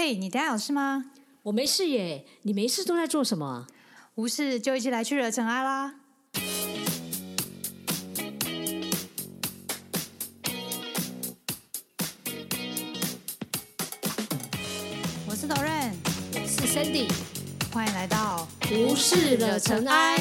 嘿，你等下有事吗？我没事耶，你没事都在做什么？无事就一起来去惹尘埃啦！我是 Doren，我是 Sandy，欢迎来到无事惹尘埃。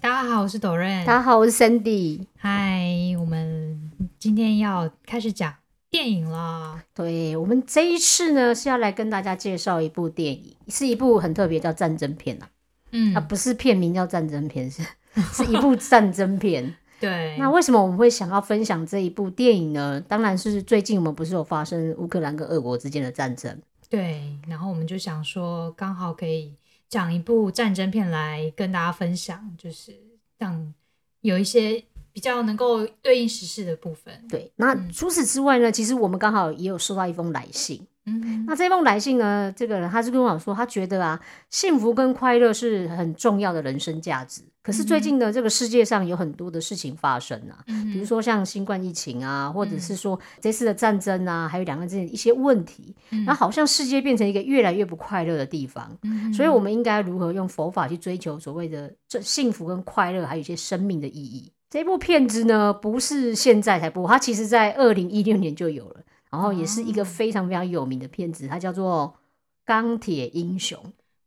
大家好，我是 Doren。大家好，我是 Sandy。嗨，我们今天要开始讲电影啦。对，我们这一次呢是要来跟大家介绍一部电影，是一部很特别叫战争片啊。嗯啊，不是片名叫战争片，是 是一部战争片。对，那为什么我们会想要分享这一部电影呢？当然是最近我们不是有发生乌克兰跟俄国之间的战争。对，然后我们就想说，刚好可以讲一部战争片来跟大家分享，就是让有一些比较能够对应时事的部分。对，那嗯除此之外呢，其实我们刚好也有收到一封来信。嗯那这封来信呢，这个人他是跟我讲说，他觉得啊，幸福跟快乐是很重要的人生价值。可是最近呢，这个世界上有很多的事情发生啊，嗯比如说像新冠疫情啊，或者是说这次的战争啊，还有两岸之间一些问题，那、好像世界变成一个越来越不快乐的地方。嗯所以，我们应该如何用佛法去追求所谓的这幸福跟快乐，还有一些生命的意义？这部片子呢，不是现在才播，它其实在二零一六年就有了，然后也是一个非常非常有名的片子，它叫做《钢铁英雄》。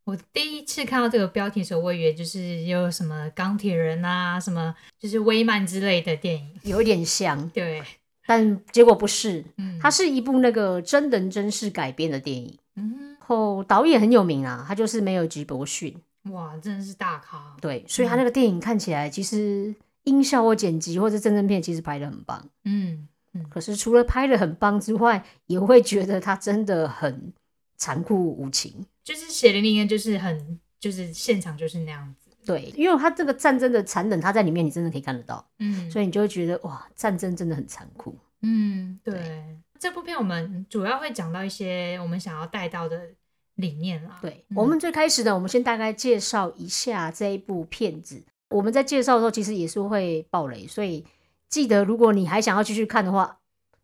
我第一次看到这个标题的时候，我以为就是有什么钢铁人啊，什么就是威曼之类的电影。有一点像，对，但结果不是，嗯，它是一部那个真人真事改编的电影。嗯，后导演很有名啊，他就是梅尔吉伯逊。哇，真的是大咖。对，所以他那个电影看起来其实音效或剪辑或者真正片其实拍的很棒。嗯，可是除了拍的很棒之外，也会觉得它真的很残酷无情。就是血淋淋的，就是很，就是现场就是那样子。对，因为他这个战争的残忍，他在里面你真的可以看得到，嗯，所以你就会觉得哇，战争真的很残酷。嗯，对，这部片我们主要会讲到一些我们想要带到的理念啦。对、嗯我们最开始呢，我们先大概介绍一下这一部片子。我们在介绍的时候，其实也是会爆雷，所以记得如果你还想要继续看的话，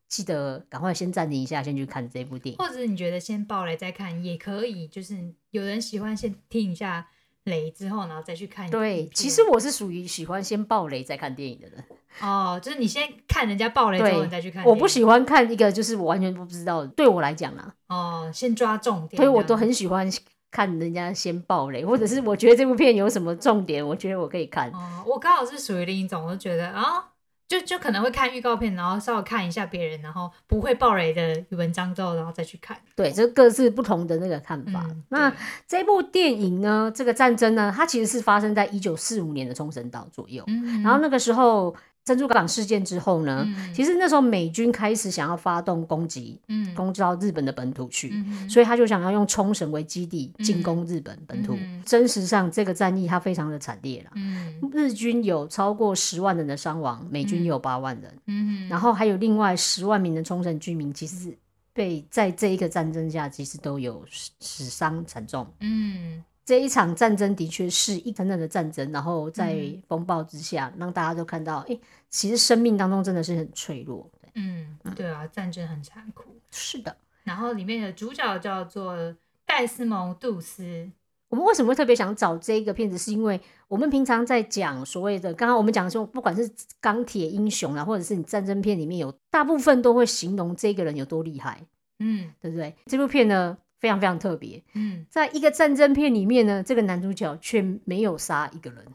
记得赶快先暂停一下，先去看这部电影。或者你觉得先爆雷再看也可以，就是有人喜欢先听一下雷之后，然后再去看。对，其实我是属于喜欢先爆雷再看电影的人。哦，就是你先看人家爆雷之后，你再去看。我不喜欢看一个就是我完全不知道的，对我来讲啊，哦，先抓重点。所以我都很喜欢看人家先爆雷，或者是我觉得这部片有什么重点，我觉得我可以看。哦，我刚好是属于另一种，我就觉得啊。就就可能会看预告片，然后稍微看一下别人，然后不会爆雷的文章之后，然后再去看。对，这各自不同的那个看法。嗯，那这部电影呢，这个战争呢，它其实是发生在一九四五年的冲绳岛左右。嗯，然后那个时候珍珠港事件之后呢，嗯其实那时候美军开始想要发动攻击，嗯攻击到日本的本土去。嗯所以他就想要用冲绳为基地进攻日本本土。嗯真实上，这个战役它非常的惨烈了。嗯日军有超过十万人的伤亡，美军也有八万人，嗯，然后还有另外十万名的冲绳居民，其实被在这一个战争下，其实都有死死伤惨重。嗯这一场战争的确是一真正的战争，然后在嗯风暴之下，让大家都看到，哎、其实生命当中真的是很脆弱。嗯，对啊，战争很残酷。是的，然后里面的主角叫做戴斯蒙·杜斯。我们为什么会特别想找这个片子？是因为我们平常在讲所谓的，刚刚我们讲说，不管是钢铁英雄啊，或者是你战争片里面有大部分都会形容这个人有多厉害，嗯对不对？这部片呢非常非常特别，嗯，在一个战争片里面呢，这个男主角却没有杀一个人。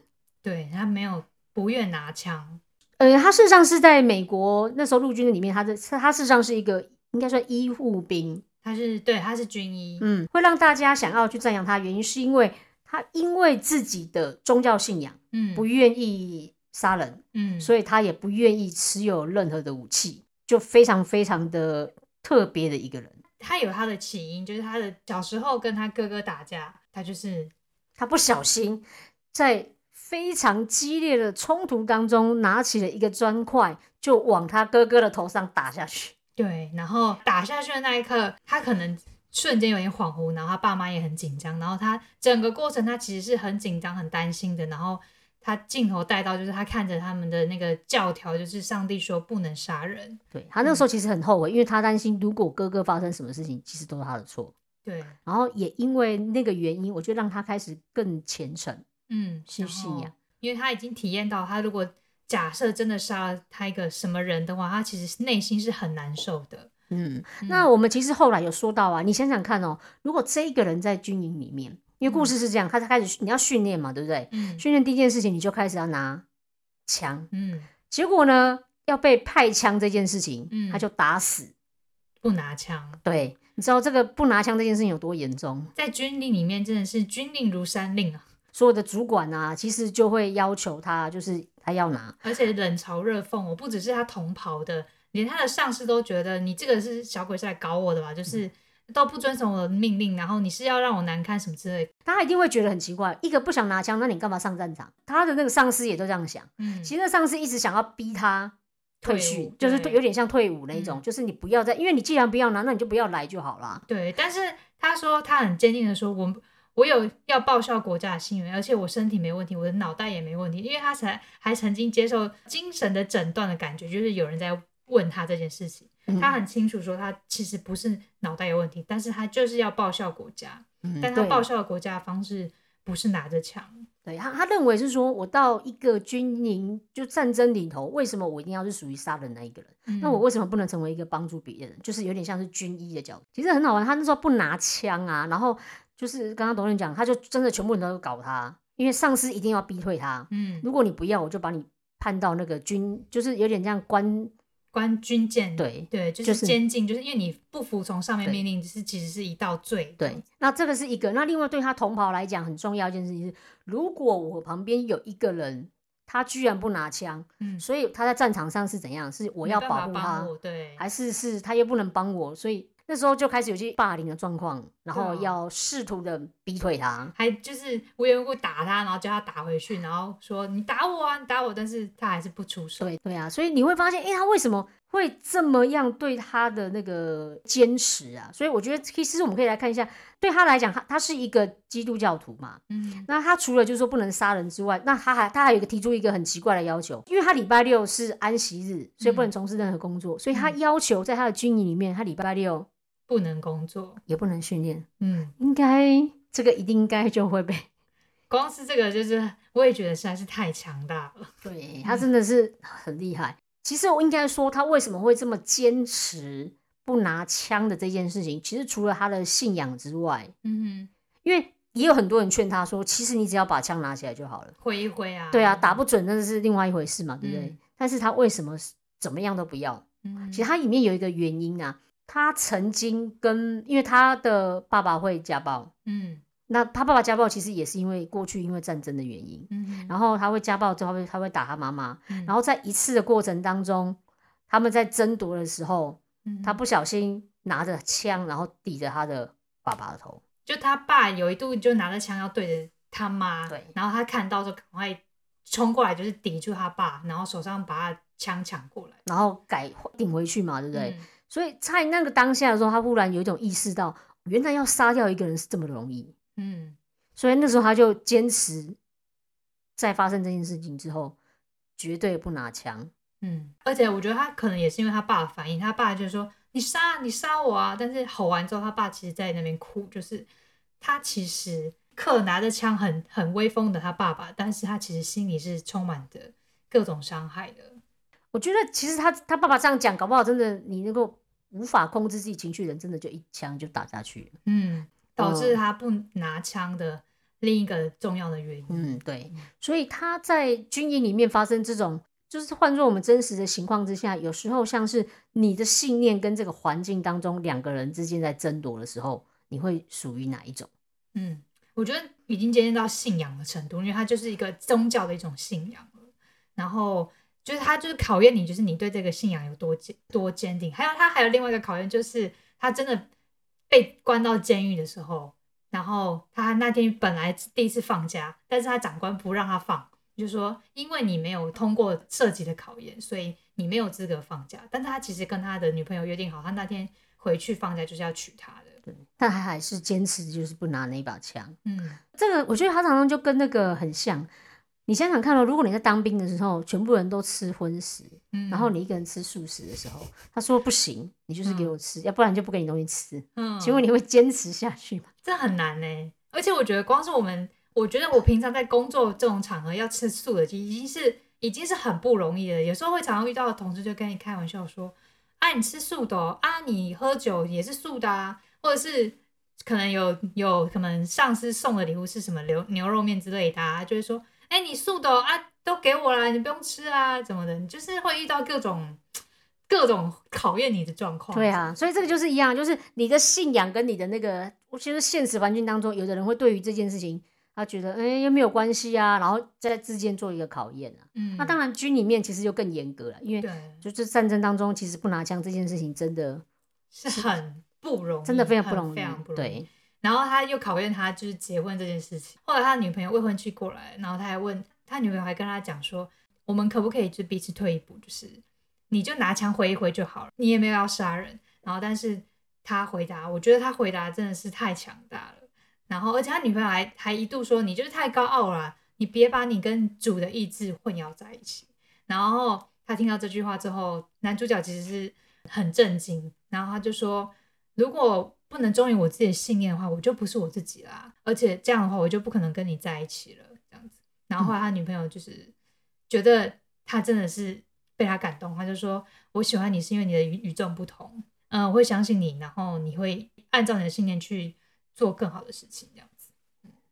对他没有不愿拿枪。呃，他事实上是在美国那时候陆军的里面，他的他事实上是一个应该算医护兵，他是对，他是军医。嗯，会让大家想要去赞扬他，原因是因为他因为自己的宗教信仰嗯不愿意杀人，嗯，所以他也不愿意持有任何的武器，就非常非常的特别的一个人。他有他的起因，就是他的小时候跟他哥哥打架，他就是他不小心在非常激烈的冲突当中，拿起了一个砖块，就往他哥哥的头上打下去。对，然后打下去的那一刻，他可能瞬间有点恍惚，然后他爸妈也很紧张，然后他整个过程他其实是很紧张、很担心的，然后他镜头带到，就是他看着他们的那个教条，就是上帝说不能杀人。对他那个时候其实很后悔，因为他担心如果哥哥发生什么事情，其实都是他的错。对，然后也因为那个原因，我就让他开始更虔诚。嗯，是信仰然后，因为他已经体验到，他如果假设真的杀了他一个什么人的话，他其实内心是很难受的。嗯，那我们其实后来有说到啊，你想想看哦，如果这一个人在军营里面，因为故事是这样，他开始你要训练嘛，对不对？嗯训练第一件事情，你就开始要拿枪，嗯，结果呢，要被派枪这件事情，嗯他就打死。不拿枪，对，你知道这个不拿枪这件事情有多严重？在军令里面真的是军令如山令啊，所有的主管啊，其实就会要求他，就是他要拿。而且冷嘲热讽。我不只是他同袍的，连他的上司都觉得你这个是小鬼是来搞我的吧？就是都不遵从我的命令，然后你是要让我难堪什么之类的。他一定会觉得很奇怪，一个不想拿枪，那你干嘛上战场？他的那个上司也都这样想。嗯，其实那上司一直想要逼他退退训伍，就是有点像退伍那一种，嗯就是你不要再，因为你既然不要拿，那你就不要来就好了。对，但是他说他很坚定的说，我我有要报效国家的心愿，而且我身体没问题，我的脑袋也没问题，因为他才还曾经接受精神的诊断的感觉，就是有人在问他这件事情，嗯他很清楚说他其实不是脑袋有问题，但是他就是要报效国家，嗯但他对报效国家的方式不是拿着枪，对他，他认为是说，我到一个军营就战争里头，为什么我一定要是属于杀人那一个人？那我嗯为什么不能成为一个帮助别人？就是有点像是军医的角度。其实很好玩，他那时候不拿枪啊，然后就是刚刚董事讲，他就真的全部人都搞他，因为上司一定要逼退他。嗯，如果你不要，我就把你判到那个军，就是有点像关关军舰，对对，就就是是监禁，就是因为你不服从上面命令，是其实是一道罪，对，那这个是一个。那另外对他同袍来讲很重要一件事情是，如果我旁边有一个人，他居然不拿枪，嗯，所以他在战场上是怎样？是我要保护他，对，还是是他又不能帮我？所以那时候就开始有些霸凌的状况，然后要试图的逼退他。还就是无缘无故打他，然后叫他打回去，然后说你打我啊，你打我，但是他还是不出手。对对啊，所以你会发现，哎、他为什么会这么样对他的那个坚持啊？所以我觉得，其实我们可以来看一下，对他来讲，他他是一个基督教徒嘛，嗯那他除了就是说不能杀人之外，那他还他还有一个提出一个很奇怪的要求，因为他礼拜六是安息日，所以不能从事任何工作，所以他嗯要求在他的军营里面，他礼拜六不能工作。也不能训练。嗯，应该这个一定应该就会被，光是这个就是我也觉得实在是太强大了。对他真的是很厉害。其实我应该说，他为什么会这么坚持不拿枪的这件事情，其实除了他的信仰之外，嗯哼因为也有很多人劝他说，其实你只要把枪拿起来就好了。挥一挥啊。对啊，打不准那是另外一回事嘛，对不对？嗯但是他为什么怎么样都不要？嗯，其实他里面有一个原因啊，他曾经跟，因为他的爸爸会家暴，嗯。那他爸爸家暴其实也是因为过去因为战争的原因，嗯，然后他会家暴之后，他会他会打他妈妈，嗯。然后在一次的过程当中，他们在争夺的时候，嗯他不小心拿着枪，然后抵着他的爸爸的头，就他爸有一度就拿着枪要对着他妈，对。然后他看到就赶快冲过来，就是抵住他爸，然后手上把他枪抢过来，然后改顶回去嘛，对不对？嗯所以在那个当下的时候，他忽然有一种意识到，原来要杀掉一个人是这么容易，嗯所以那时候他就坚持，在发生这件事情之后，绝对不拿枪。嗯，而且我觉得他可能也是因为他爸的反应，他爸就说你杀你杀我啊，但是吼完之后，他爸其实在那边哭，就是他其实克拿着枪很很威风的他爸爸，但是他其实心里是充满着各种伤害的。我觉得其实他他爸爸这样讲，搞不好真的你能够无法控制自己情绪的人，真的就一枪就打下去了。嗯，导致嗯他不拿枪的另一个重要的原因。嗯，对，所以他在军营里面发生这种，就是换作我们真实的情况之下，有时候像是你的信念跟这个环境当中两个人之间在争夺的时候，你会属于哪一种？嗯，我觉得已经接近到信仰的程度，因为它就是一个宗教的一种信仰了。然后就是他就是考验你，就是你对这个信仰有多坚多坚定。还有他还有另外一个考验，就是他真的被关到监狱的时候，然后他那天本来第一次放假，但是他长官不让他放，就说因为你没有通过设计的考验，所以你没有资格放假。但是他其实跟他的女朋友约定好，他那天回去放假就是要娶她的。对，但他还是坚持就是不拿那把枪。嗯这个我觉得他常常就跟那个很像。你想想看哦，如果你在当兵的时候，全部人都吃荤食，嗯然后你一个人吃素食的时候，他说不行，你就是给我吃，要不然就不给你东西吃。嗯请问你会坚持下去吗？这很难呢。而且我觉得光是我们，我觉得我平常在工作这种场合要吃素的，已经是已经是很不容易了。有时候会常常遇到的同事就跟你开玩笑说：“啊，你吃素的、哦、啊，你喝酒也是素的啊，或者是可能有有可能上司送的礼物是什么牛牛肉面之类的啊，就会说：哎、你素的、哦、啊，都给我啦，你不用吃啊，怎么的？你就是会遇到各种各种考验你的状况。对啊，所以这个就是一样，就是你的信仰跟你的那个，我觉得现实环境当中，有的人会对于这件事情，他觉得哎又没有关系啊，然后在之间做一个考验啊。嗯，那当然军里面其实就更严格了，因为对，就是战争当中，其实不拿枪这件事情真的是很不容易，真的非常不容易，非常不容易。对，然后他又考验他就是结婚这件事情。后来他女朋友未婚妻过来，然后他还问他女朋友还跟他讲说，我们可不可以就彼此退一步，就是你就拿枪回一回就好了，你也没有要杀人。然后但是他回答，我觉得他回答真的是太强大了。然后而且他女朋友还还一度说，你就是太高傲了，你别把你跟主的意志混淆在一起。然后他听到这句话之后，男主角其实是很震惊，然后他就说，如果不能忠于我自己的信念的话，我就不是我自己啦。而且这样的话，我就不可能跟你在一起了。这样子，然后后来他女朋友就是觉得他真的是被他感动，他就说：“我喜欢你是因为你的与与众不同，嗯，我会相信你，然后你会按照你的信念去做更好的事情。”这样子，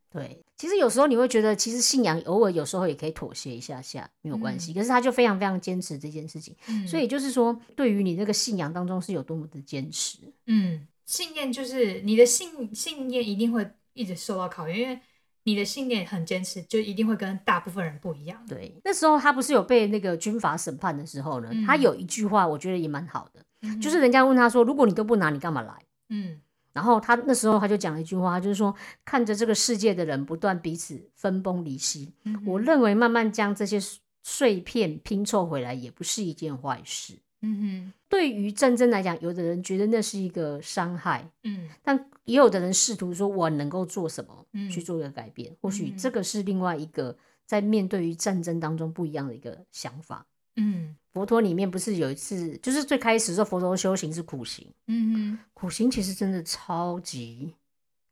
对，其实有时候你会觉得，其实信仰偶尔有时候也可以妥协一下下，没有关系。可是他就非常非常坚持这件事情，嗯所以就是说，对于你这个信仰当中是有多么的坚持。嗯，信念就是你的信信念一定会一直受到考验，因为你的信念很坚持，就一定会跟大部分人不一样。对，那时候他不是有被那个军阀审判的时候呢，嗯他有一句话我觉得也蛮好的，嗯就是人家问他说，如果你都不拿，你干嘛来？嗯然后他那时候他就讲了一句话，他就是说，看着这个世界的人不断彼此分崩离析，嗯我认为慢慢将这些碎片拼凑回来，也不是一件坏事。嗯哼对于战争来讲，有的人觉得那是一个伤害，嗯但也有的人试图说我能够做什么嗯去做一个改变。或许嗯这个是另外一个在面对于战争当中不一样的一个想法。嗯佛陀里面不是有一次，就是最开始说，佛陀修行是苦行，嗯哼苦行其实真的超级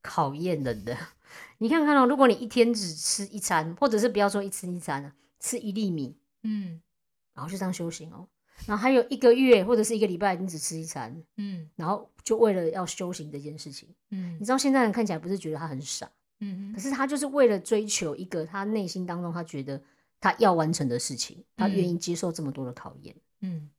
考验人的。你看看哦，如果你一天只吃一餐，或者是不要说一吃一餐啊，吃一粒米，嗯然后就这样修行哦，然后还有一个月或者是一个礼拜，你只吃一餐，嗯。然后就为了要修行这件事情。嗯。你知道现在人看起来不是觉得他很傻，嗯可是他就是为了追求一个他内心当中他觉得他要完成的事情，他愿意接受这么多的考验。嗯，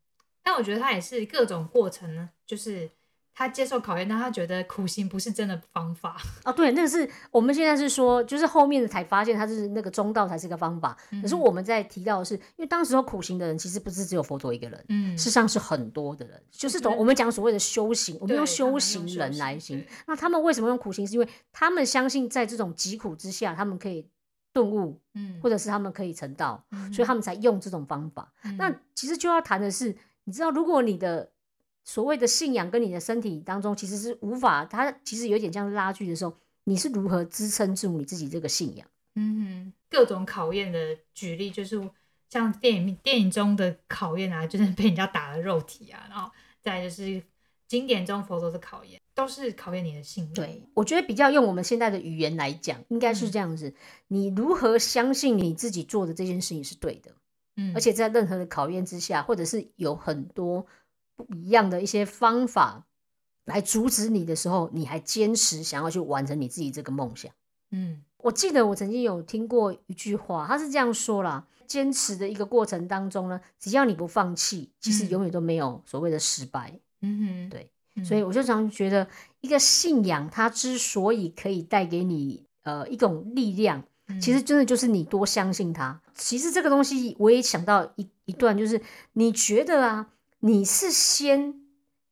但我觉得他也是各种过程呢，就是他接受考验，但他觉得苦行不是真的方法。哦，对，那个是我们现在是说，就是后面才发现他是那个中道才是个方法。可是嗯我们在提到的是，因为当时候苦行的人其实不是只有佛陀一个人，嗯事实上是很多的人，就是从我们讲所谓的修行，我们用修行人来行对。那他们为什么用苦行？是因为他们相信在这种疾苦之下，他们可以顿悟，嗯或者是他们可以成道，嗯所以他们才用这种方法。那其实就要谈的是，你知道，如果你的所谓的信仰跟你的身体当中其实是无法，它其实有点像拉锯的时候，你是如何支撑住你自己这个信仰？嗯哼，各种考验的举例就是像电影电影中的考验啊，就是被人家打了肉体啊，然后再就是经典中佛陀的考验，都是考验你的信仰。对，我觉得比较用我们现在的语言来讲，应该是这样子：你如何相信你自己做的这件事情是对的？嗯，而且在任何的考验之下，或者是有很多不一样的一些方法来阻止你的时候，你还坚持想要去完成你自己这个梦想。嗯我记得我曾经有听过一句话，他是这样说啦：坚持的一个过程当中呢，只要你不放弃，其实嗯永远都没有所谓的失败。嗯哼，对嗯，所以我就常觉得，一个信仰它之所以可以带给你呃一种力量，嗯其实真的就是你多相信它。其实这个东西我也想到一一段，就是你觉得啊，你是先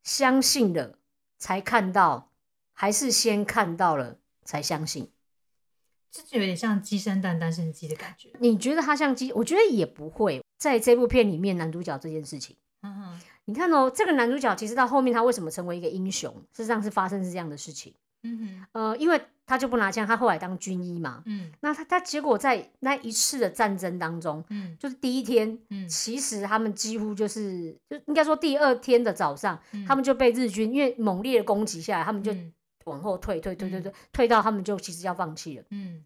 相信了才看到，还是先看到了才相信？这就有点像鸡生蛋，蛋生鸡的感觉。你觉得它像鸡？我觉得也不会。在这部片里面，男主角这件事情，嗯哼，你看哦，这个男主角其实到后面他为什么成为一个英雄？事实上是发生是这样的事情。嗯哼，呃，因为他就不拿枪，他后来当军医嘛。嗯。那他他结果在那一次的战争当中，嗯。就是第一天，嗯。其实他们几乎就是就应该说第二天的早上，嗯。他们就被日军因为猛烈的攻击下来，他们就嗯。往后退，退退退退，退到他们就其实要放弃了。嗯。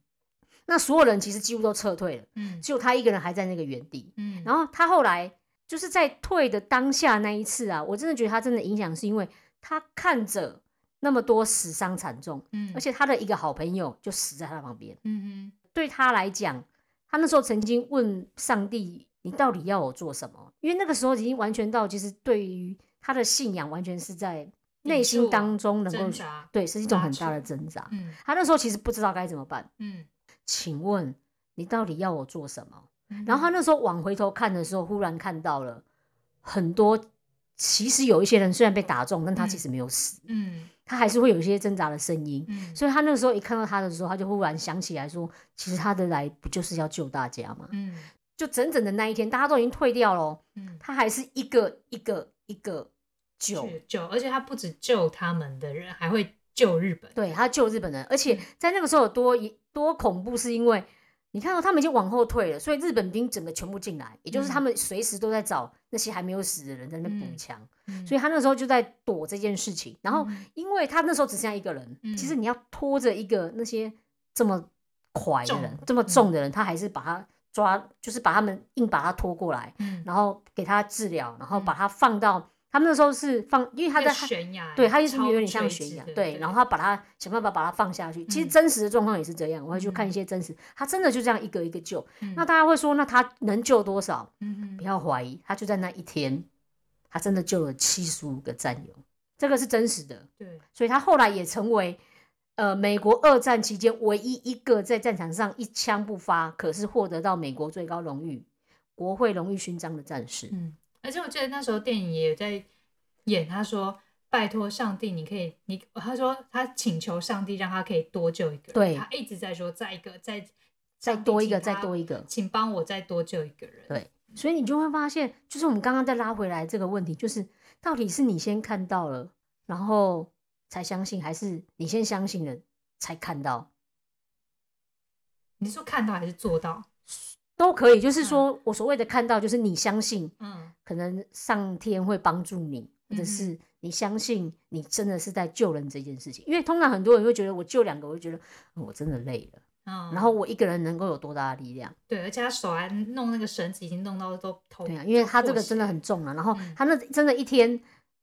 那所有人其实几乎都撤退了，嗯。只有他一个人还在那个原地。嗯，然后他后来就是在退的当下那一次啊，我真的觉得他真的影响是因为他看着那么多死伤惨重，嗯而且他的一个好朋友就死在他旁边。嗯对他来讲，他那时候曾经问上帝：“你到底要我做什么？”因为那个时候已经完全到，其实对于他的信仰，完全是在内心当中，能够对，是一种很大的扯挣扎。嗯他那时候其实不知道该怎么办。嗯，请问你到底要我做什么？嗯然后他那时候往回头看的时候，忽然看到了很多，其实有一些人虽然被打中，但他其实没有死，嗯他还是会有一些挣扎的声音。嗯所以他那个时候一看到他的时候，他就忽然想起来说，其实他的来不就是要救大家吗？嗯就整整的那一天，大家都已经退掉了哦，嗯，他还是一个一个一个救，救，而且他不止救他们的人，还会救日本。对他救日本人，而且嗯在那个时候有多多恐怖，是因为你看到他们已经往后退了，所以日本兵整个全部进来，也就是他们随时都在找那些还没有死的人在那边补枪，嗯。所以他那时候就在躲这件事情。然后，因为他那时候只剩下一个人，嗯其实你要拖着一个那些这么快的人、这么重的人，他还是把他抓，就是把他们硬把他拖过来，嗯，然后给他治疗，然后把他放到他们那时候是放，因为他他在在悬崖，对，他就是超有点像垂悬崖，对，然后他把他想办法把他放下去。其实嗯真实的状况也是这样，我会去看一些真实，他真的就这样一个一个救。嗯那大家会说，那他能救多少？嗯不要怀疑，他就在那一天，他真的救了七十五个战友，这个是真实的。对，所以他后来也成为呃美国二战期间唯一一个在战场上一枪不发，可是获得到美国最高荣誉国会荣誉勋章的战士。嗯，而且我记得那时候电影也有在演，他说拜托上帝，你可以，你他说他请求上帝让他可以多救一个人，对他一直在说再一个，再再多一个，再多一个。请帮我再多救一个人。对所以你就会发现，就是我们刚刚再拉回来这个问题，就是到底是你先看到了，然后才相信，还是你先相信了才看到？你是说看到还是做到？都可以。就是说我所谓的看到，就是你相信，嗯可能上天会帮助你，或者嗯是你相信你真的是在救人这件事情。因为通常很多人会觉得，我救两个，我就觉得、嗯我真的累了，嗯，然后我一个人能够有多大的力量？对，而且他手还弄那个绳子，已经弄到都头。对啊，因为他这个真的很重啊，然后嗯他那真的一天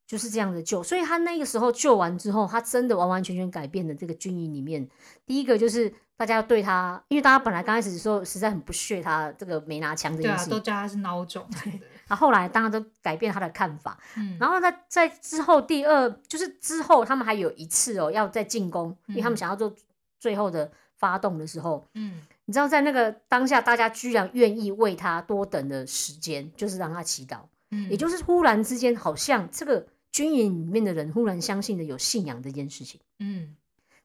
就是这样的救，所以他那个时候救完之后，他真的完完全全改变了这个军营里面。第一个就是大家对他，因为大家本来刚开始的时候实在很不屑他这个没拿枪这对啊，件事情，都叫他是孬种。然后后来大家都改变他的看法，嗯，然后在在之后第二就是之后他们还有一次哦要再进攻，因为他们嗯想要做最后的发动的时候，嗯你知道在那个当下，大家居然愿意为他多等的时间，就是让他祈祷。嗯，也就是忽然之间，好像这个军营里面的人忽然相信了有信仰这件事情，嗯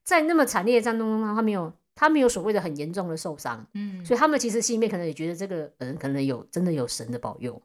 在那么惨烈的战斗中，他没有他没有所谓的很严重的受伤，嗯，所以他们其实心里面可能也觉得这个人可能有真的有神的保佑。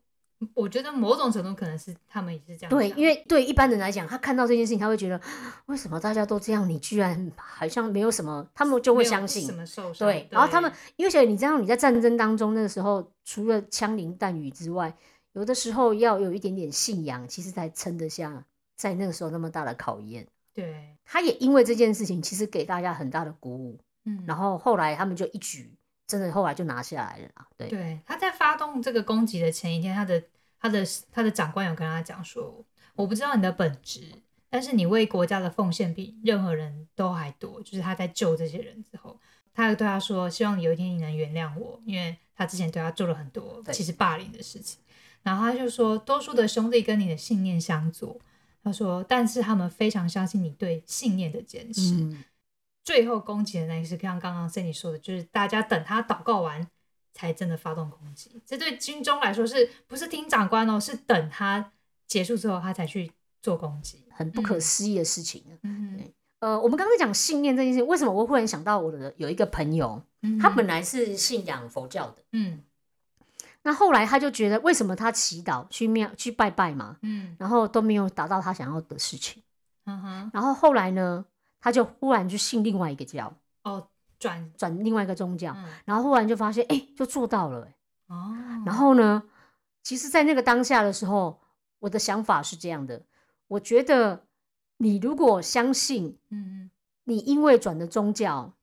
我觉得某种程度可能是他们也是这样。对，因为对一般人来讲，他看到这件事情，他会觉得为什么大家都这样，你居然好像没有什么，他们就会相信什。么受伤。对，然后他们，因为你知道你在战争当中那个时候，除了枪林弹雨之外，有的时候要有一点点信仰，其实才撑得下在那个时候那么大的考验。对，他也因为这件事情，其实给大家很大的鼓舞。嗯，然后后来他们就一举，真的后来就拿下来了啦。对，对，他在发动这个攻击的前一天，他的他的他的长官有跟他讲说，我不知道你的本质，但是你为国家的奉献比任何人都还多。就是他在救这些人之后，他有对他说，希望有一天你能原谅我，因为他之前对他做了很多其实霸凌的事情。然后他就说，多数的兄弟跟你的信念相左。他说，但是他们非常相信你对信念的坚持。嗯，最后攻击的那一次，像刚刚 Cindy 说的，就是大家等他祷告完才真的发动攻击。这对军中来说是不是听长官哦？是等他结束之后，他才去做攻击。很不可思议的事情。嗯呃，我们刚刚讲信念这件事情，为什么我忽然想到我的有一个朋友，哼他本来是信仰佛教的，嗯那后来他就觉得，为什么他祈祷去庙去拜拜嘛，嗯然后都没有达到他想要的事情。嗯哼然后后来呢，他他就忽然就信另外一个教，哦，转。转另外一个宗教，嗯。然后忽然就发现，哎、就做到了、诶哦，然后呢，其实，在那个当下的时候，我的想法是这样的：我觉得你如果相信嗯。你因为转的宗教，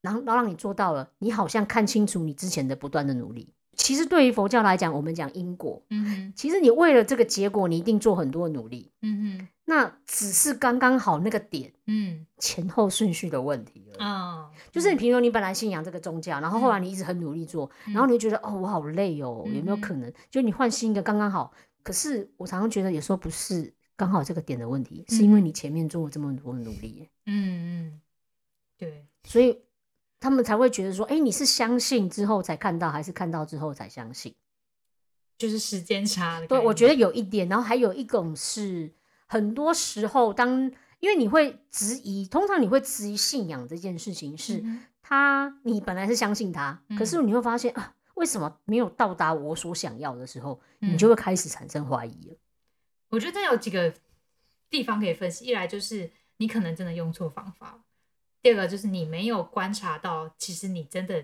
然后然后让你做到了，你好像看清楚你之前的不断的努力。其实对于佛教来讲，我们讲因果，嗯哼。其实你为了这个结果，你一定做很多努力，嗯哼。那只是刚刚好那个点嗯。前后顺序的问题而已。啊，就是你，比如说你本来信仰这个宗教，然后后来你一直很努力做，然后你就觉得哦，我好累哦，有没有嗯可能？就你换新一个刚刚好？可是我常常觉得有时候不是刚好这个点的问题，是因为你前面做了这么多的努力，嗯嗯，对，所以他们才会觉得说，哎，你是相信之后才看到，还是看到之后才相信？就是时间差的对，我觉得有一点，然后还有一种是，很多时候当因为你会质疑，通常你会质疑信仰这件事情是。嗯他，你本来是相信他，嗯可是你会发现啊，为什么没有到达我所想要的时候，嗯你就会开始产生怀疑了。我觉得这有几个地方可以分析，一来就是你可能真的用错方法，第二个就是你没有观察到，其实你真的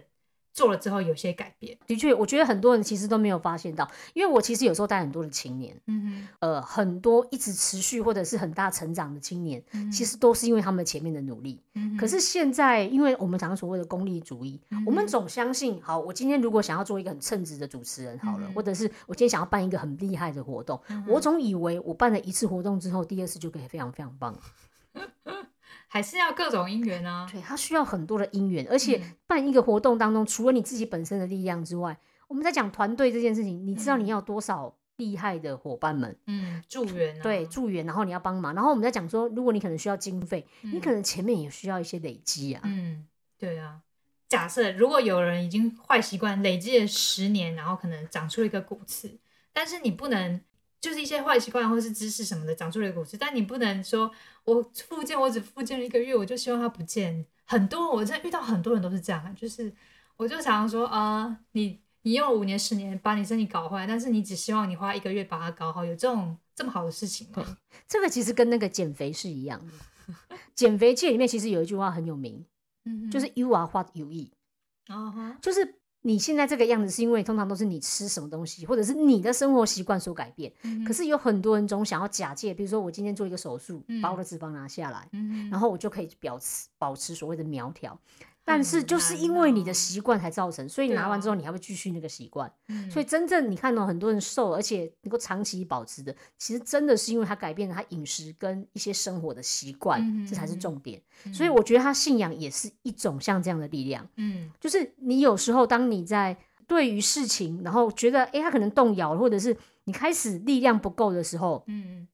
做了之后有些改变。的确，我觉得很多人其实都没有发现到，因为我其实有时候带很多的青年，嗯呃，很多一直持续或者是很大成长的青年，哼其实都是因为他们前面的努力。嗯可是现在，因为我们常所谓的功利主义，嗯我们总相信，好，我今天如果想要做一个很称职的主持人，好了，嗯或者是我今天想要办一个很厉害的活动，嗯我总以为我办了一次活动之后，第二次就可以非常非常棒。还是要各种因缘啊。对，它需要很多的因缘，而且嗯办一个活动当中，除了你自己本身的力量之外，我们在讲团队这件事情，你知道你要多少厉害的伙伴们，嗯，助缘啊。对，助援，然后你要帮忙，然后我们在讲说，如果你可能需要经费，你嗯可能前面也需要一些累积啊。嗯，对啊。假设如果有人已经坏习惯累积了十年，然后可能长出一个骨刺，但是你不能就是一些坏习惯或是知识什么的长出了一个骨刺，但你不能说我复健我只复健了一个月，我就希望它不见。很多我真的遇到很多人都是这样，就是我就常常说啊、你你用了五年十年把你身体搞坏，但是你只希望你花一个月把它搞好，有这种这么好的事情吗？这个其实跟那个减肥是一样的。减肥界里面其实有一句话很有名，嗯，就是 “you are what you eat”，啊哈，就是你现在这个样子，是因为通常都是你吃什么东西，或者是你的生活习惯所改变。嗯可是有很多人总想要假借，比如说我今天做一个手术，嗯把我的脂肪拿下来，嗯，然后我就可以保持保持所谓的苗条。但是就是因为你的哦。习惯才造成，所以拿完之后你还会继续那个习惯。嗯。所以真正你看到很多人瘦，而且能够长期保持的，其实真的是因为他改变了他饮食跟一些生活的习惯，嗯这才是重点。嗯所以我觉得他信仰也是一种像这样的力量，嗯。就是你有时候当你在对于事情，然后觉得诶他可能动摇，或者是你开始力量不够的时候，嗯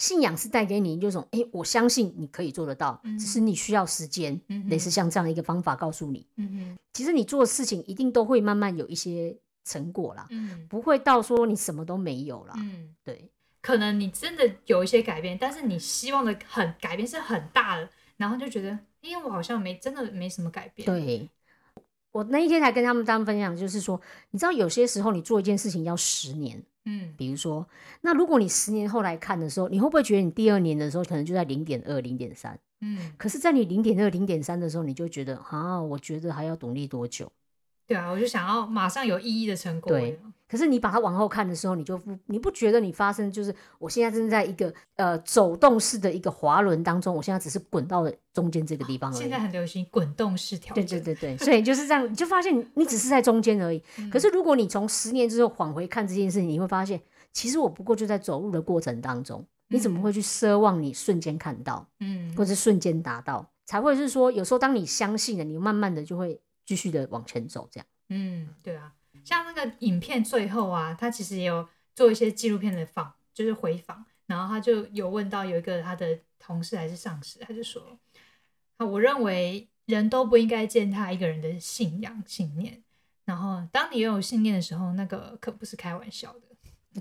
信仰是带给你一种诶我相信你可以做得到，嗯。只是你需要时间，嗯类似像这样一个方法告诉你，嗯其实你做的事情一定都会慢慢有一些成果啦，嗯。不会到说你什么都没有啦。嗯，对，可能你真的有一些改变，但是你希望的很改变是很大的，然后就觉得，因为我好像没真的没什么改变。，对，我那一天才跟他们当分享，就是说，你知道有些时候你做一件事情要十年，嗯比如说，那如果你十年后来看的时候，你会不会觉得你第二年的时候可能就在零点二、零点三？嗯，可是，在你零点二、零点三的时候，你就觉得啊，我觉得还要努力多久？对啊，我就想要马上有意义的成果。对可是你把它往后看的时候，你就不你不觉得你发生就是我现在正在一个呃走动式的一个滑轮当中，我现在只是滚到了中间这个地方而已。现在很流行滚动式调对整。对对对，所以就是这样，你就发现你你只是在中间而已。嗯可是如果你从十年之后往回看这件事情，你会发现，其实我不过就在走路的过程当中，你怎么会去奢望你瞬间看到，嗯或者瞬间达到？才会是说，有时候当你相信了，你慢慢的就会继续的往前走，这样。嗯，对啊，像那个影片最后啊，他其实也有做一些纪录片的访，就是回访，然后他就有问到有一个他的同事还是上司，他就说，啊，我认为人都不应该践踏一个人的信仰信念，然后当你拥有信念的时候，那个可不是开玩笑的。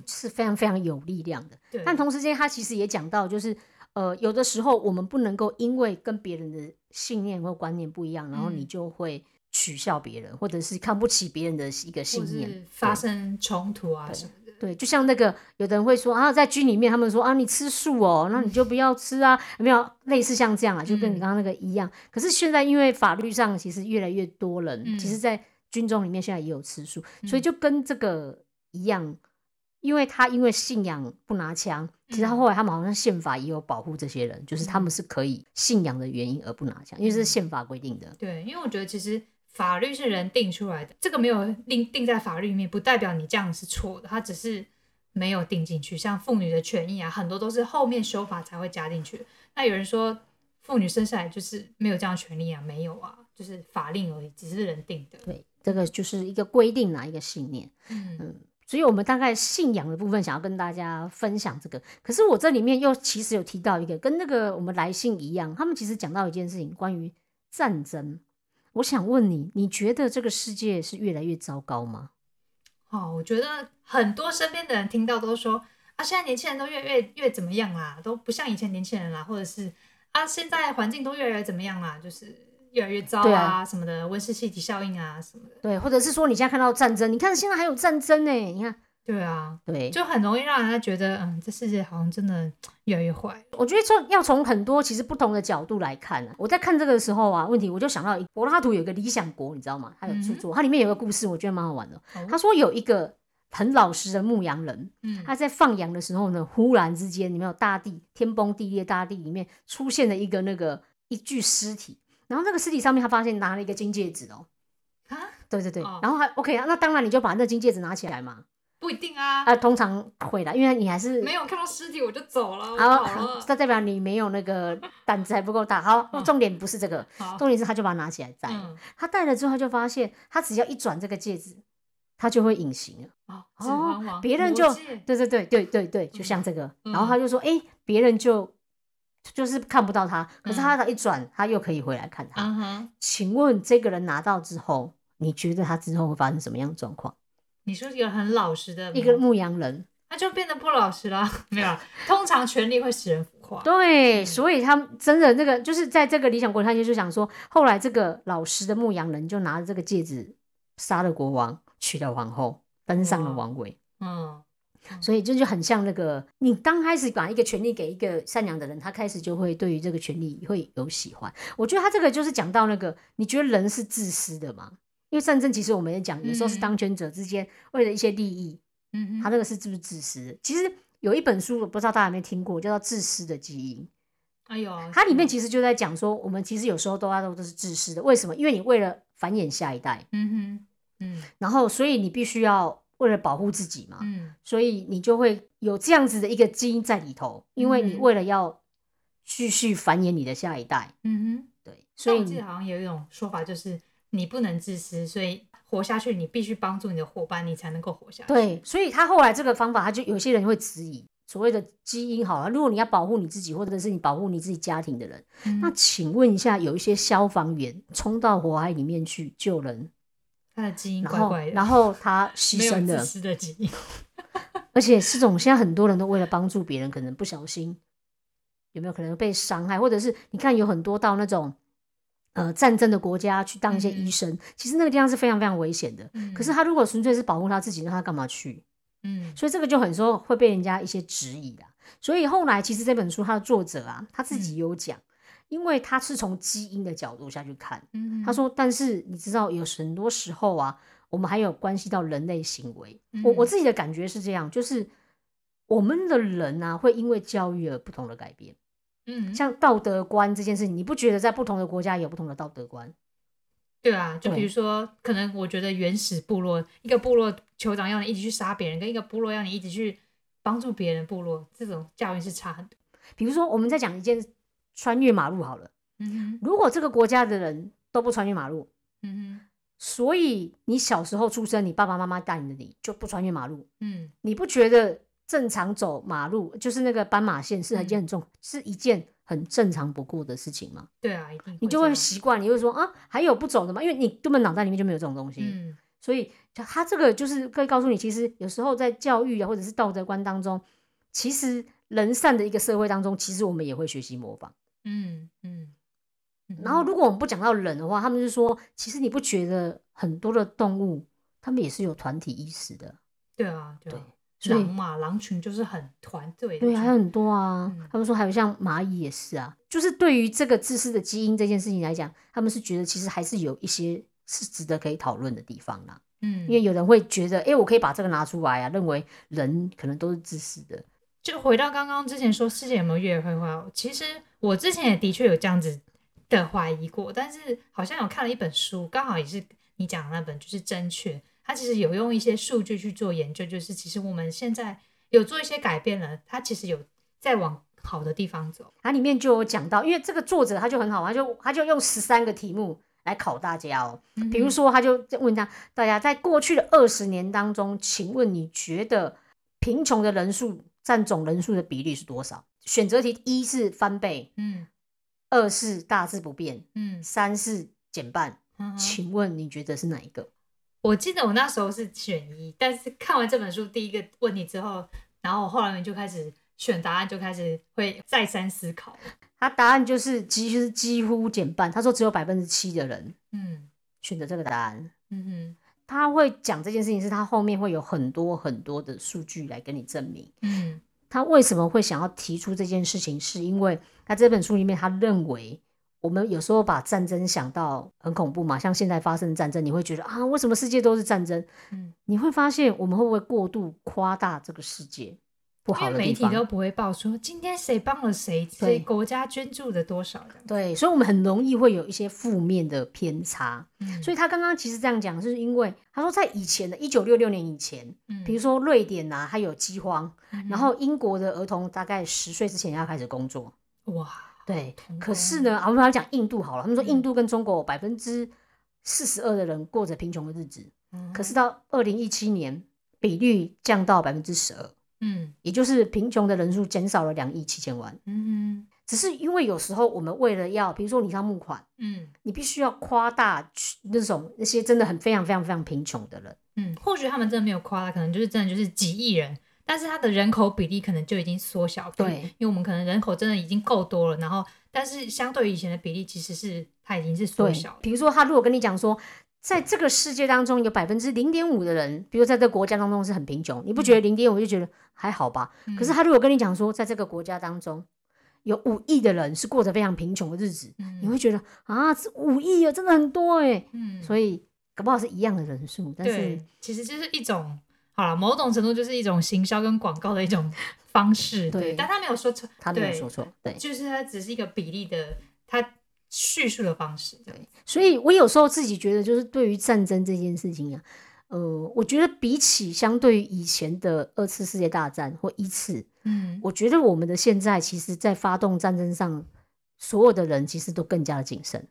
是非常非常有力量的。对，但同时间，他其实也讲到，就是呃，有的时候我们不能够因为跟别人的信念或观念不一样，然后你嗯就会取笑别人，或者是看不起别人的一个信念是。发生冲突啊什么的。对，就像那个有的人会说啊，在军里面他们说啊，你吃素哦，那你就不要吃啊，有没有类似像这样啊，就跟你嗯刚刚那个一样。可是现在因为法律上其实越来越多人，嗯其实，在军中里面现在也有吃素，所以就跟这个一样。因为他因为信仰不拿枪，其实他嗯后来他们好像宪法也有保护这些人，就是他们是可以信仰的原因而不拿枪，因为这是宪法规定的。对，因为我觉得其实法律是人定出来的，这个没有定定在法律里面，不代表你这样是错的，它只是没有定进去。像妇女的权益啊，很多都是后面修法才会加进去。那有人说妇女生下来就是没有这样的权利啊，没有啊，就是法令而已，只是人定的。对，这个就是一个规定啊，一个信念。嗯所以我们大概信仰的部分想要跟大家分享这个，可是我这里面又其实有提到一个跟那个我们来信一样，他们其实讲到一件事情，关于战争。我想问你，你觉得这个世界是越来越糟糕吗？哦，我觉得很多身边的人听到都说啊，现在年轻人都越越越怎么样啦，都不像以前年轻人啦，或者是啊，现在环境都越来越怎么样啦，就是越来越糟啊啊什么的，温室气体效应啊什么的。对，或者是说你现在看到战争，你看现在还有战争呢，你看，对啊，对，就很容易让人家觉得，嗯，这世界好像真的越来越坏。我觉得从要从很多其实不同的角度来看啊。我在看这个的时候啊，问题我就想到柏拉图有一个理想国，你知道吗？他有著作，它里面有个故事，我觉得蛮好玩的。哦他说有一个很老实的牧羊人，嗯他在放羊的时候呢，忽然之间，你们有大地天崩地裂，大地里面出现了一个那个一具尸体，然后那个尸体上面他发现拿了一个金戒指哦。啊，对对对，哦然后还 OK 啊，那当然你就把那金戒指拿起来嘛。不一定啊，啊，通常会啦，因为你还是没有看到尸体我就走了，我好跑了。这代表你没有那个胆子还不够大。好，嗯 重点不是这个，重点是他就把它拿起来戴。嗯，他戴了之后，他就发现他只要一转这个戒指，他就会隐形了。哦，别人就对对对对对对，就像这个。嗯然后他就说：“哎、别人就就是看不到他，可是他一转，他又可以回来看他。嗯，请问这个人拿到之后，你觉得他之后会发生什么样的状况？你说一个很老实的一个牧羊人，那就变得不老实了。没有啊，通常权力会使人腐化。对，所以他们真的那个就是在这个理想国，他就想说，后来这个老实的牧羊人就拿着这个戒指杀了国王，娶了皇后，登上了王位。嗯，所以这就很像那个，你刚开始把一个权利给一个善良的人，他开始就会对于这个权利会有喜欢。我觉得他这个就是讲到那个，你觉得人是自私的吗？因为战争其实我们也讲，有时候是嗯当权者之间为了一些利益，嗯哼，他那个是是不是自私？其实有一本书，我不知道大家有没有听过，叫做《自私的基因》。哎呦，它里面其实就在讲说，我们其实有时候都大都都是自私的。为什么？因为你为了繁衍下一代，嗯哼，嗯然后所以你必须要为了保护自己嘛，嗯所以你就会有这样子的一个基因在里头，因为你嗯为了要继续繁衍你的下一代，嗯哼。对，所以好像有一种说法，就是你不能自私，所以活下去，你必须帮助你的伙伴，你才能够活下去。对，所以他后来这个方法，他就有些人会质疑所谓的基因好了，如果你要保护你自己，或者是你保护你自己家庭的人，嗯，那请问一下，有一些消防员冲到火海里面去救人，他的基因怪怪的，然后他牺牲了自，私的基因。而且这种现在很多人都为了帮助别人，可能不小心有没有可能被伤害，或者是你看有很多到那种呃战争的国家去当一些嗯医生，其实那个地方是非常非常危险的。可是他如果纯粹是保护他自己，那他干嘛去？嗯所以这个就很说会被人家一些质疑啦。所以后来其实这本书它的作者啊，他自己有讲，因为他是从基因的角度下去看，嗯，他说，但是你知道有很多时候啊，我们还有关系到人类行为。我我嗯自己的感觉是这样，就是我们的人啊，会因为教育而不同的改变。嗯，像道德观这件事情，你不觉得在不同的国家有不同的道德观？对啊，就比如说，可能我觉得原始部落一个部落酋长要你一直去杀别人，跟一个部落要你一直去帮助别人，部落这种教育是差很多。比如说，我们在讲一件穿越马路好了，嗯哼，如果这个国家的人都不穿越马路，嗯哼。所以你小时候出生，你爸爸妈妈带你的你就不穿越马路，嗯。你不觉得正常走马路就是那个斑马线是一嗯件很重，是一件很正常不过的事情吗？对啊，一定你就会习惯，你会说啊，还有不走的吗？因为你根本脑袋里面就没有这种东西。嗯所以就他这个就是可以告诉你，其实有时候在教育啊，或者是道德观当中，其实人善的一个社会当中，其实我们也会学习模仿。嗯嗯，嗯然后如果我们不讲到人的话，他们就说，其实你不觉得很多的动物，他们也是有团体意识的。对啊对狼嘛，狼群就是很团队的对，还有很多啊。嗯他们说还有像蚂蚁也是啊，就是对于这个自私的基因这件事情来讲，他们是觉得其实还是有一些是值得可以讨论的地方啦。嗯，因为有人会觉得，哎、我可以把这个拿出来啊，认为人可能都是自私的。就回到刚刚之前说世界有没有越来越坏，其实我之前也的确有这样子的怀疑过，但是好像有看了一本书，刚好也是你讲的那本，就是正确，它其实有用一些数据去做研究，就是其实我们现在有做一些改变了，他其实有在往好的地方走。它里面就有讲到，因为这个作者他就很好，他就他就用十三个题目来考大家哦。比如说，他就问他大家在过去的二十年当中，请问你觉得贫穷的人数占总人数的比例是多少？选择题一是翻倍，嗯二是大致不变，嗯三是减半。嗯，请问你觉得是哪一个？我记得我那时候是选一，但是看完这本书第一个问题之后，然后我后来就开始选答案，就开始会再三思考。他答案就是几乎几乎减半。他说只有百分之七的人嗯选择这个答案。嗯哼。他会讲这件事情，是他后面会有很多很多的数据来跟你证明。嗯他为什么会想要提出这件事情，是因为他这本书里面他认为，我们有时候把战争想到很恐怖嘛，像现在发生的战争，你会觉得啊，为什么世界都是战争？嗯，你会发现我们会不会过度夸大这个世界不因好的地方？为媒体都不会报说今天谁帮了谁，所以国家捐助的多少这样。对，所以我们很容易会有一些负面的偏差。嗯所以他刚刚其实这样讲，是因为他说在以前的一九六六年以前，嗯比如说瑞典呐、它有饥荒，嗯然后英国的儿童大概十岁之前要开始工作。哇，对，可是呢，啊我们来讲印度好了，他们说嗯。印度跟中国百分之四十二的人过着贫穷的日子，嗯可是到二零一七年，比率降到百分之十二，嗯。也就是贫穷的人数减少了两亿七千万。嗯只是因为有时候我们为了要，比如说你要募款，嗯。你必须要夸大去那种那些真的很非常非常非常贫穷的人。嗯，或许他们真的没有夸大，可能就是真的就是几亿人，但是它的人口比例可能就已经缩小。对因为我们可能人口真的已经够多了，然后但是相对于以前的比例，其实是它已经是缩小，了。比如说他如果跟你讲说，在这个世界当中有百分之零点五的人，比如在这个国家当中是很贫穷，你不觉得零点五就觉得还好吧？嗯可是他如果跟你讲说，在这个国家当中有五亿的人是过着非常贫穷的日子，嗯你会觉得啊，这五亿啊，真的很多哎。嗯，所以搞不好是一样的人数，但是，其实就是一种好了，某种程度就是一种行销跟广告的一种方式。对但他没有说错，他没有说错，对。就是他只是一个比例的，他叙述的方式。对，所以我有时候自己觉得，就是对于战争这件事情啊，呃，我觉得比起相对于以前的二次世界大战或一次，嗯我觉得我们的现在其实，在发动战争上，所有的人其实都更加的谨慎。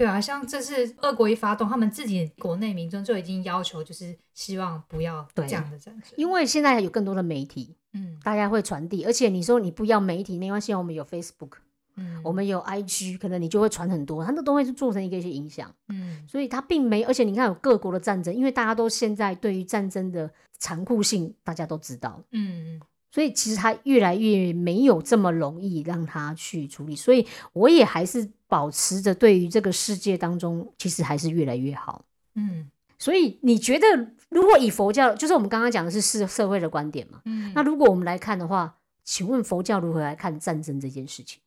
对啊，像这次俄国一发动，他们自己国内民众就已经要求，就是希望不要对这样的战争。因为现在有更多的媒体，嗯大家会传递，而且你说你不要媒体没关系，我们有 Facebook，嗯，我们有 IG，可能你就会传很多，它那都会做成一个一些影响。嗯所以它并没，而且你看有各国的战争，因为大家都现在对于战争的残酷性，大家都知道，嗯所以其实它越来越没有这么容易让它去处理。所以我也还是保持着对于这个世界当中，其实还是越来越好。嗯所以你觉得，如果以佛教，就是我们刚刚讲的是社社会的观点嘛？嗯，那如果我们来看的话，请问佛教如何来看战争这件事情？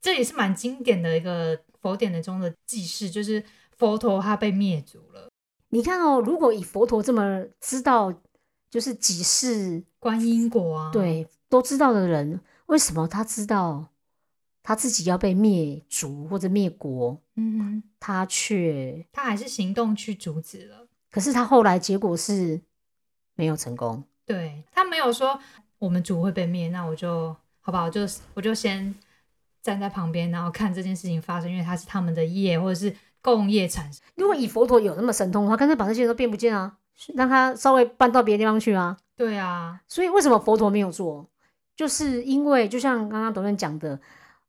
这也是蛮经典的一个佛典的中的记事，就是佛陀他被灭族了，你看哦，如果以佛陀这么知道，就是几世观因果啊，，对都知道的人，为什么他知道他自己要被灭族或者灭国，嗯哼，他却他还是行动去阻止了。可是他后来结果是没有成功？对他没有说我们族会被灭，那我就好吧，我就我就先站在旁边，然后看这件事情发生，因为它是他们的业或者是共业产生。如果以佛陀有那么神通的话，干脆把这些人都变不见啊，让他稍微搬到别的地方去啊。对啊，所以为什么佛陀没有做？就是因为就像刚刚董人讲的，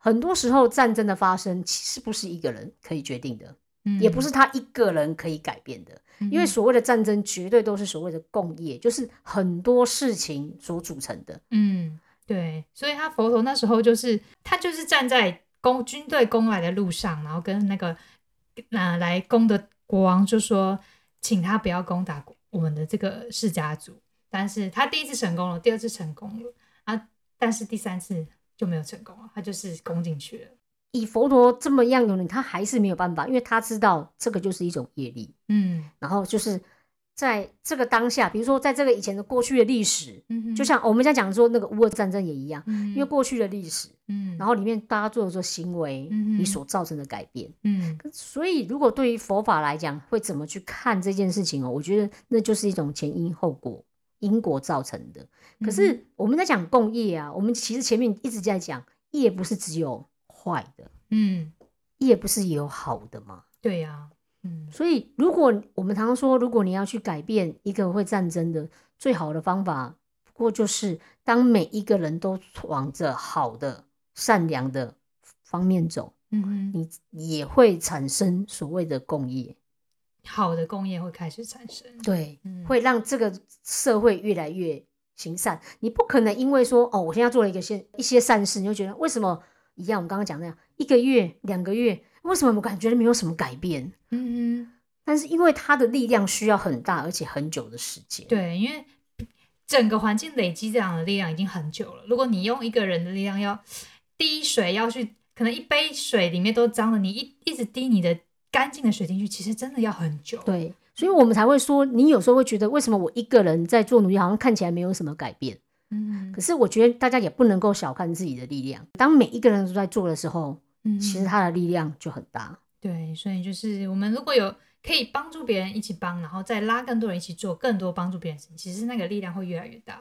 很多时候战争的发生其实不是一个人可以决定的，嗯也不是他一个人可以改变的。因为所谓的战争绝对都是所谓的共业，就是很多事情所组成的。嗯，对，所以他佛陀那时候就是他就是站在攻军队攻来的路上，然后跟那个呃来攻的国王就说，请他不要攻打我们的这个世家族。但是他第一次成功了，第二次成功了啊，但是第三次就没有成功啊，他就是攻进去了。以佛陀这么样有人，他还是没有办法，因为他知道这个就是一种业力，嗯然后就是在这个当下，比如说在这个以前的过去的历史，嗯哼，就像我们在讲说那个乌俄战争也一样，嗯因为过去的历史，嗯，然后里面大家做的这行为，嗯哼你所造成的改变。嗯所以，如果对于佛法来讲，会怎么去看这件事情哦？我觉得那就是一种前因后果、因果造成的。可嗯是我们在讲共业啊，我们其实前面一直在讲业，不是只有坏的，嗯，业不是也有好的吗？对呀，嗯。所以，如果我们常常说，如果你要去改变一个会战争的，最好的方法，不过就是当每一个人都往着好的、善良的方面走，嗯，你也会产生所谓的共业，好的工业会开始产生。对，嗯会让这个社会越来越行善。你不可能因为说哦，我现在做了一个些一些善事，你就觉得为什么一样？我们刚刚讲那样，一个月、两个月，为什么我感觉没有什么改变？嗯嗯。但是因为它的力量需要很大，而且很久的时间。对，因为整个环境累积这样的力量已经很久了。如果你用一个人的力量要滴水要去，可能一杯水里面都脏了，你一一直滴你的干净的水进去，其实真的要很久。，对，所以我们才会说，你有时候会觉得，为什么我一个人在做努力，好像看起来没有什么改变？嗯可是我觉得大家也不能够小看自己的力量。当每一个人都在做的时候，嗯其实他的力量就很大。对，所以就是我们如果有可以帮助别人一起帮，然后再拉更多人一起做更多帮助别人事情，其实那个力量会越来越大。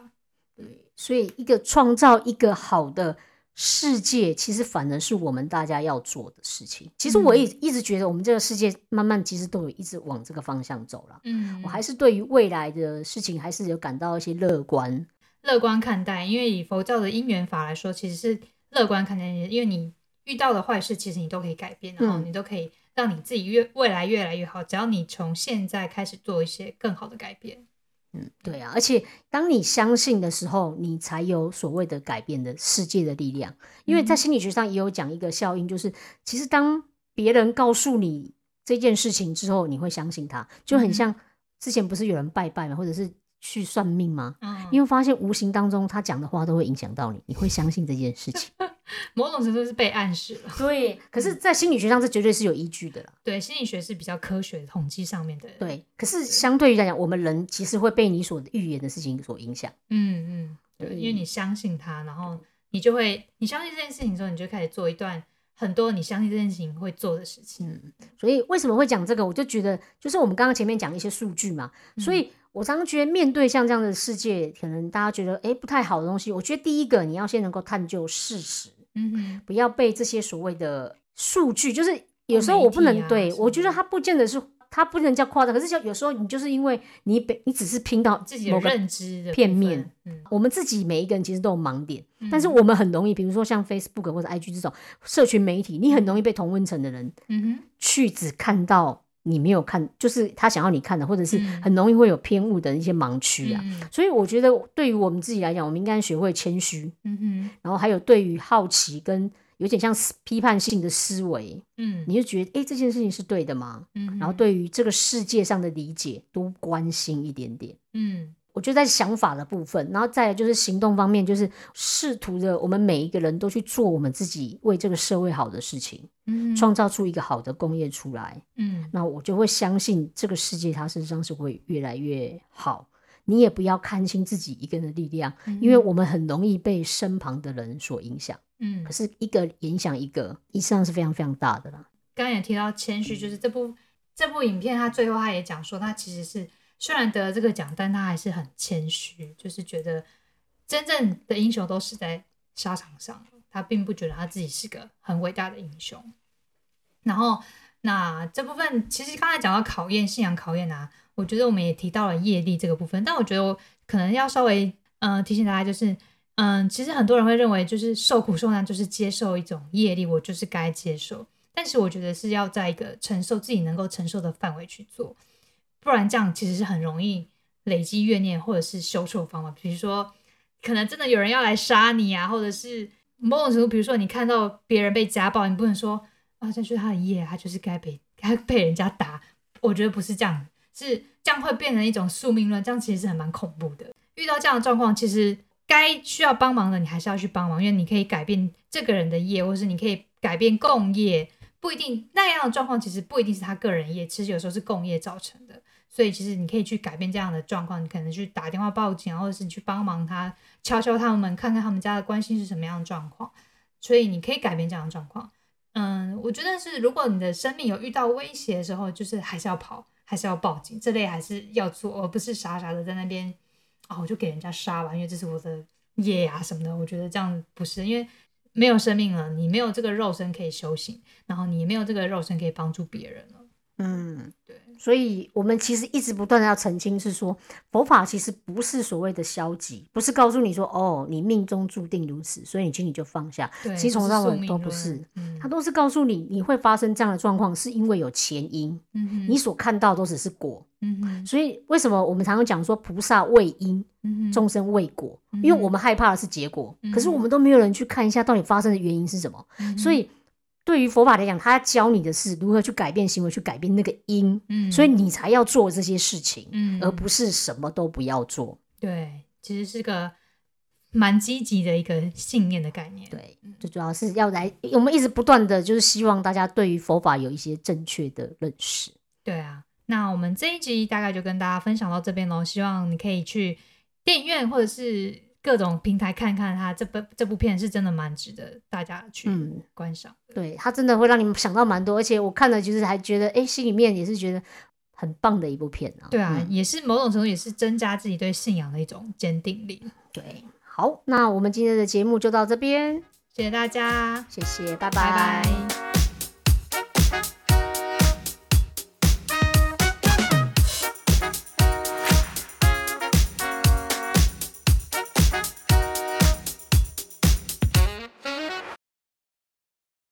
对，所以一个创造一个好的世界，其实反而是我们大家要做的事情。其实我也一直觉得，我们这个世界慢慢其实都有一直往这个方向走了。嗯我还是对于未来的事情还是有感到一些乐观。乐观看待，因为以佛教的因缘法来说，其实是乐观看待，因为你遇到的坏事，其实你都可以改变，然后嗯你都可以让你自己越未来越来越好。只要你从现在开始做一些更好的改变。嗯，对啊，而且当你相信的时候，你才有所谓的改变的世界的力量。因为在心理学上也有讲一个效应，就是其实当别人告诉你这件事情之后，你会相信他，就很像之前不是有人拜拜嘛？或者是去算命吗？嗯，你会发现无形当中他讲的话都会影响到你，你会相信这件事情。某种程度是被暗示了。对，可是，在心理学上这绝对是有依据的啦。对，心理学是比较科学的统计上面的。，对，可是相对于来讲，我们人其实会被你所预言的事情所影响。嗯嗯，对，对因为你相信他，然后你就会，你相信这件事情之后，你就开始做一段很多你相信这件事情会做的事情。嗯，所以为什么会讲这个？我就觉得，就是我们刚刚前面讲一些数据嘛，所以我常常觉得，面对像这样的世界，可能大家觉得诶不太好的东西，我觉得第一个你要先能够探究事实，嗯哼，不要被这些所谓的数据，就是有时候我不能、对我觉得它不见得是它不能叫夸张，可是像有时候你就是因为你被你只是拼到自己的认知的片面，嗯，我们自己每一个人其实都有盲点，但是嗯我们很容易，比如说像 Facebook 或者 IG 这种社群媒体，你很容易被同温层的人嗯哼，去只看到你没有看，就是他想要你看的，或者是嗯很容易会有偏误的一些盲区啊。嗯所以我觉得，对于我们自己来讲，我们应该学会谦虚，嗯哼，然后还有对于好奇跟有点像批判性的思维，嗯你就觉得，诶，这件事情是对的吗？嗯，然后对于这个世界上的理解多关心一点点。嗯我觉得在想法的部分，然后再来就是行动方面，就是试图的我们每一个人都去做我们自己为这个社会好的事情，嗯，创造出一个好的工业出来。嗯那我就会相信这个世界它事实上是会越来越好。你也不要看清自己一个人的力量，因为我们很容易被身旁的人所影响。嗯可，是一个影响一个，实际上是非常非常大的啦。刚刚也提到谦虚，就是这部这部影片，他最后他也讲说，他其实是虽然得了这个奖，但他还是很谦虚，就是觉得真正的英雄都死在沙场上，他并不觉得他自己是个很伟大的英雄。然后，那这部分其实刚才讲到考验信仰考验啊，我觉得我们也提到了业力这个部分，但我觉得我可能要稍微嗯、提醒大家，就是嗯，其实很多人会认为就是受苦受难就是接受一种业力，我就是该接受。但是我觉得是要在一个承受自己能够承受的范围去做，不然这样其实是很容易累积怨念或者是修错方法。比如说，可能真的有人要来杀你啊，或者是某种程度，比如说你看到别人被家暴，你不能说啊，这就是他的业，他就是该被该被人家打。我觉得不是这样，是这样会变成一种宿命论，这样其实是很蛮恐怖的。遇到这样的状况，其实该需要帮忙的你还是要去帮忙，因为你可以改变这个人的业，或是你可以改变共业，不一定那样的状况其实不一定是他个人业，其实有时候是共业造成的。所以其实你可以去改变这样的状况，你可能去打电话报警，或者是你去帮忙他敲敲他们，看看他们家的关系是什么样的状况。所以你可以改变这样的状况。嗯，我觉得是如果你的生命有遇到威胁的时候，就是还是要跑，还是要报警，这类还是要做，而不是傻傻的在那边啊，我就给人家杀完，因为这是我的业啊什么的。我觉得这样不是，因为没有生命了，你没有这个肉身可以修行，然后你没有这个肉身可以帮助别人了。嗯，对，所以我们其实一直不断的要澄清，是说佛法其实不是所谓的消极，不是告诉你说哦，你命中注定如此，所以你请你就放下。对，其实从不是到尾都不是，嗯它都是告诉你你会发生这样的状况，是因为有前因，嗯你所看到都只是果。所以为什么我们常常讲说菩萨畏因，众生畏果？嗯因为我们害怕的是结果，可是嗯我们都没有人去看一下到底发生的原因是什么。嗯所以对于佛法来讲，他教你的是如何去改变行为，去改变那个因，嗯，所以你才要做这些事情，嗯，而不是什么都不要做。对，其实是个蛮积极的一个信念的概念。对，最主要是要来，我们一直不断的就是希望大家对于佛法有一些正确的认识。对啊，那我们这一集大概就跟大家分享到这边喽。希望你可以去电影院或者是各种平台看看它这部这部片是真的蛮值得大家去嗯观赏的。对，它真的会让你们想到蛮多，而且我看了就是还觉得，哎，心里面也是觉得很棒的一部片啊。对啊，嗯也是某种程度也是增加自己对信仰的一种坚定力。对。好，那我们今天的节目就到这边，谢谢大家，谢谢，拜拜拜